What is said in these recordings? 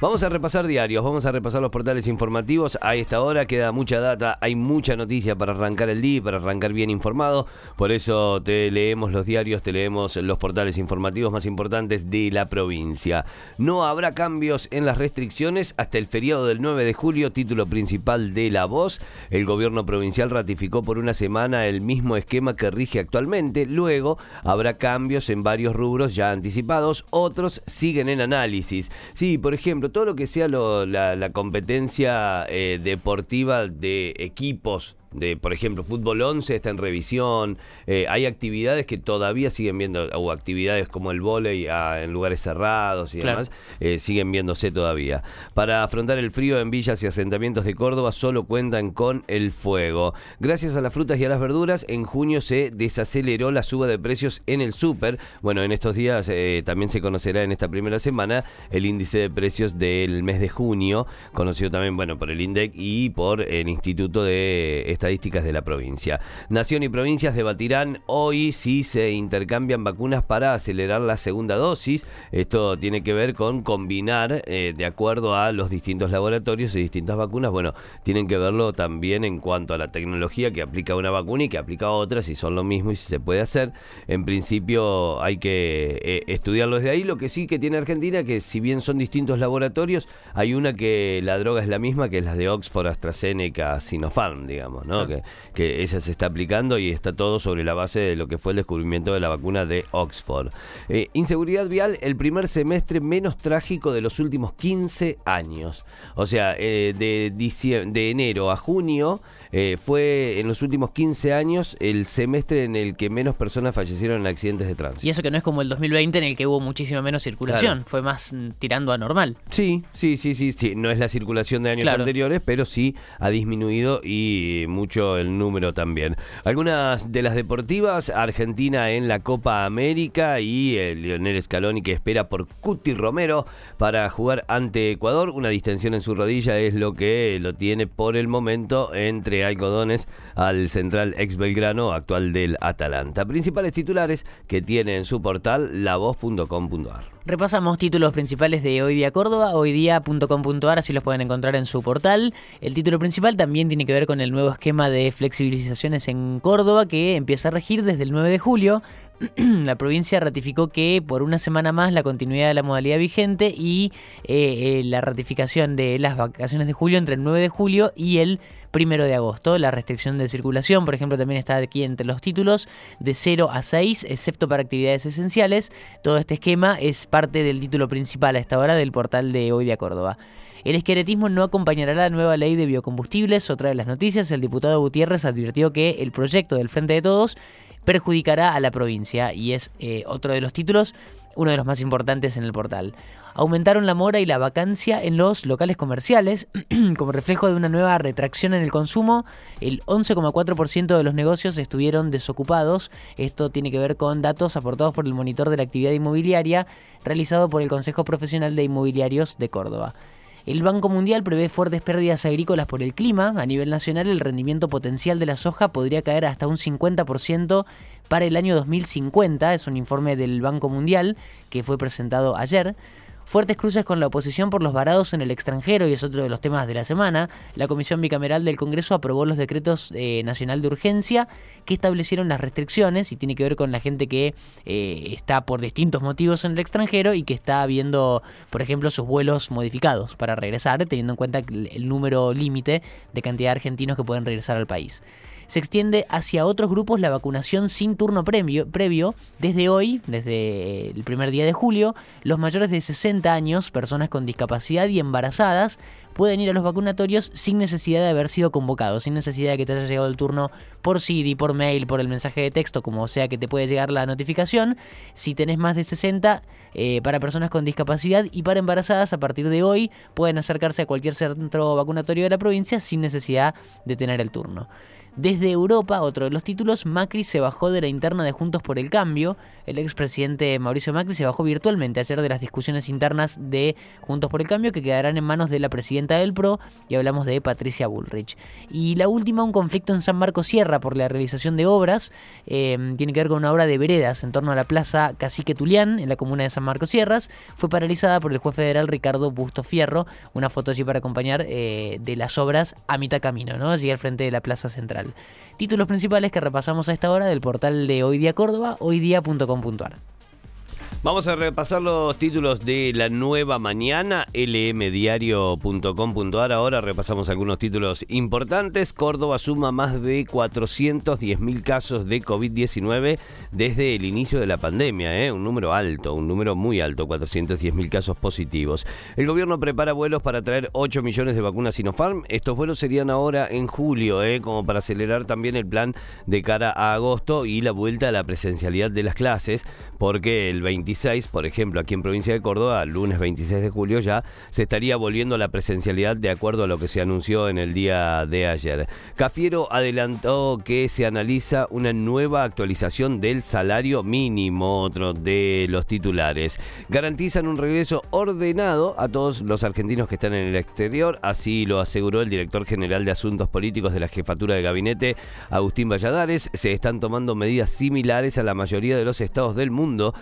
Vamos a repasar diarios, vamos a repasar los portales informativos. A esta hora queda mucha data, hay mucha noticia para arrancar el día, para arrancar bien informado. Por eso te leemos los diarios, te leemos los portales informativos más importantes de la provincia. No habrá cambios en las restricciones hasta el feriado del 9 de julio, título principal de La Voz. El gobierno provincial ratificó por una semana el mismo esquema que rige actualmente. Luego habrá cambios en varios rubros ya anticipados, otros siguen en análisis. Sí, por ejemplo, todo lo que sea la, competencia eh, deportiva de equipos de, por ejemplo, fútbol 11 está en revisión, eh, hay actividades que todavía siguen viendo, o actividades como el vóley ah, en lugares cerrados y demás, eh, siguen viéndose todavía. Para afrontar el frío en villas y asentamientos de Córdoba solo cuentan con el fuego. Gracias a las frutas y a las verduras, en junio se desaceleró la suba de precios en el súper. Bueno, en estos días eh, también se conocerá en esta primera semana el índice de precios del mes de junio, conocido también, bueno, por el INDEC y por el Instituto de estadísticas de la provincia. Nación y provincias debatirán hoy si se intercambian vacunas para acelerar la segunda dosis. Esto tiene que ver con combinar, eh, de acuerdo a los distintos laboratorios y distintas vacunas. Bueno, tienen que verlo también en cuanto a la tecnología que aplica una vacuna y que aplica otra, si son lo mismo y si se puede hacer. En principio hay que eh, estudiarlo desde ahí. Lo que sí que tiene Argentina, que si bien son distintos laboratorios, hay una que la droga es la misma, que es la de Oxford, AstraZeneca, Sinopharm, digamos. Que, esa se está aplicando y está todo sobre la base de lo que fue el descubrimiento de la vacuna de Oxford. Eh, inseguridad vial, el primer semestre menos trágico de los últimos 15 años. O sea, eh, de, de enero a junio eh, fue en los últimos 15 años el semestre en el que menos personas fallecieron en accidentes de tránsito. Y eso que no es como el 2020 en el que hubo muchísima menos circulación, fue más mm, tirando a normal. Sí, sí, sí, sí, sí, no es la circulación de años anteriores, pero sí ha disminuido y mucho el número también. Algunas de las deportivas, Argentina en la Copa América y el Lionel Scaloni que espera por Cuti Romero para jugar ante Ecuador, una distensión en su rodilla es lo que lo tiene por el momento entre algodones al central ex Belgrano, actual del Atalanta. Principales titulares que tiene en su portal lavoz.com.ar. Repasamos títulos principales de Hoy Día Córdoba, hoydía.com.ar, así los pueden encontrar en su portal. El título principal también tiene que ver con el nuevo esquema de flexibilizaciones en Córdoba que empieza a regir desde el 9 de julio. la provincia ratificó que por una semana más la continuidad de la modalidad vigente y eh, eh, la ratificación de las vacaciones de julio entre el 9 de julio y el primero de agosto. La restricción de circulación, por ejemplo, también está aquí entre los títulos de 0 a 6, excepto para actividades esenciales. Todo este esquema es parte del título principal a esta hora del portal de Hoy de Córdoba. El esqueletismo no acompañará la nueva ley de biocombustibles. Otra de las noticias, el diputado Gutiérrez advirtió que el proyecto del Frente de Todos perjudicará a la provincia y es eh, otro de los títulos, uno de los más importantes en el portal. Aumentaron la mora y la vacancia en los locales comerciales como reflejo de una nueva retracción en el consumo. El 11,4% de los negocios estuvieron desocupados. Esto tiene que ver con datos aportados por el monitor de la actividad inmobiliaria realizado por el Consejo Profesional de Inmobiliarios de Córdoba. El Banco Mundial prevé fuertes pérdidas agrícolas por el clima. A nivel nacional, el rendimiento potencial de la soja podría caer hasta un 50% para el año 2050. Es un informe del Banco Mundial que fue presentado ayer. Fuertes cruces con la oposición por los varados en el extranjero y es otro de los temas de la semana. La Comisión Bicameral del Congreso aprobó los decretos eh, nacional de urgencia que establecieron las restricciones y tiene que ver con la gente que eh, está por distintos motivos en el extranjero y que está viendo, por ejemplo, sus vuelos modificados para regresar, teniendo en cuenta el número límite de cantidad de argentinos que pueden regresar al país se extiende hacia otros grupos la vacunación sin turno previo, previo. Desde hoy, desde el primer día de julio, los mayores de 60 años, personas con discapacidad y embarazadas pueden ir a los vacunatorios sin necesidad de haber sido convocados, sin necesidad de que te haya llegado el turno por CD, por mail, por el mensaje de texto, como sea que te puede llegar la notificación. Si tenés más de 60, eh, para personas con discapacidad y para embarazadas, a partir de hoy pueden acercarse a cualquier centro vacunatorio de la provincia sin necesidad de tener el turno. Desde Europa, otro de los títulos, Macri se bajó de la interna de Juntos por el Cambio. El expresidente Mauricio Macri se bajó virtualmente ayer de las discusiones internas de Juntos por el Cambio que quedarán en manos de la presidenta del PRO y hablamos de Patricia Bullrich. Y la última, un conflicto en San Marcos Sierra por la realización de obras. Em, tiene que ver con una obra de veredas en torno a la plaza Cacique Tulián en la comuna de San Marcos Sierras. Fue paralizada por el juez federal Ricardo Busto Fierro. Una foto allí para acompañar eh, de las obras a mitad camino, ¿no? allí al frente de la plaza central. Títulos principales que repasamos a esta hora del portal de Hoy Día Córdoba, hoydía.com.ar. Vamos a repasar los títulos de la nueva mañana, lmdiario.com.ar. Ahora repasamos algunos títulos importantes. Córdoba suma más de 410.000 casos de COVID-19 desde el inicio de la pandemia. ¿eh? Un número alto, un número muy alto, 410.000 casos positivos. El gobierno prepara vuelos para traer 8 millones de vacunas Sinopharm. Estos vuelos serían ahora en julio, ¿eh? como para acelerar también el plan de cara a agosto y la vuelta a la presencialidad de las clases, porque el 20 por ejemplo, aquí en provincia de Córdoba, lunes 26 de julio ya se estaría volviendo a la presencialidad de acuerdo a lo que se anunció en el día de ayer. Cafiero adelantó que se analiza una nueva actualización del salario mínimo, otro de los titulares. Garantizan un regreso ordenado a todos los argentinos que están en el exterior, así lo aseguró el director general de Asuntos Políticos de la Jefatura de Gabinete, Agustín Valladares. Se están tomando medidas similares a la mayoría de los estados del mundo,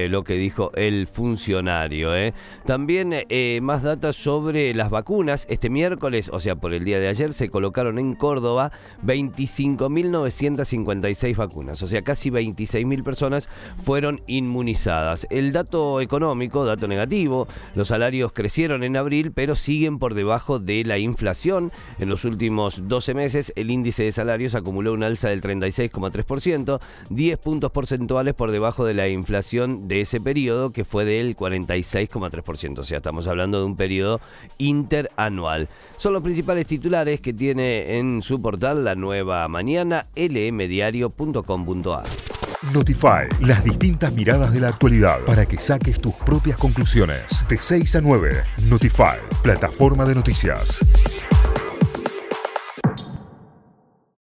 fue lo que dijo el funcionario. ¿eh? También eh, más datos sobre las vacunas. Este miércoles, o sea, por el día de ayer, se colocaron en Córdoba 25.956 vacunas. O sea, casi 26.000 personas fueron inmunizadas. El dato económico, dato negativo, los salarios crecieron en abril, pero siguen por debajo de la inflación. En los últimos 12 meses, el índice de salarios acumuló un alza del 36,3%, 10 puntos porcentuales por debajo de la inflación de ese periodo que fue del 46,3%. O sea, estamos hablando de un periodo interanual. Son los principales titulares que tiene en su portal la nueva mañana lmdiario.com.ar. Notify, las distintas miradas de la actualidad para que saques tus propias conclusiones. De 6 a 9, Notify, plataforma de noticias.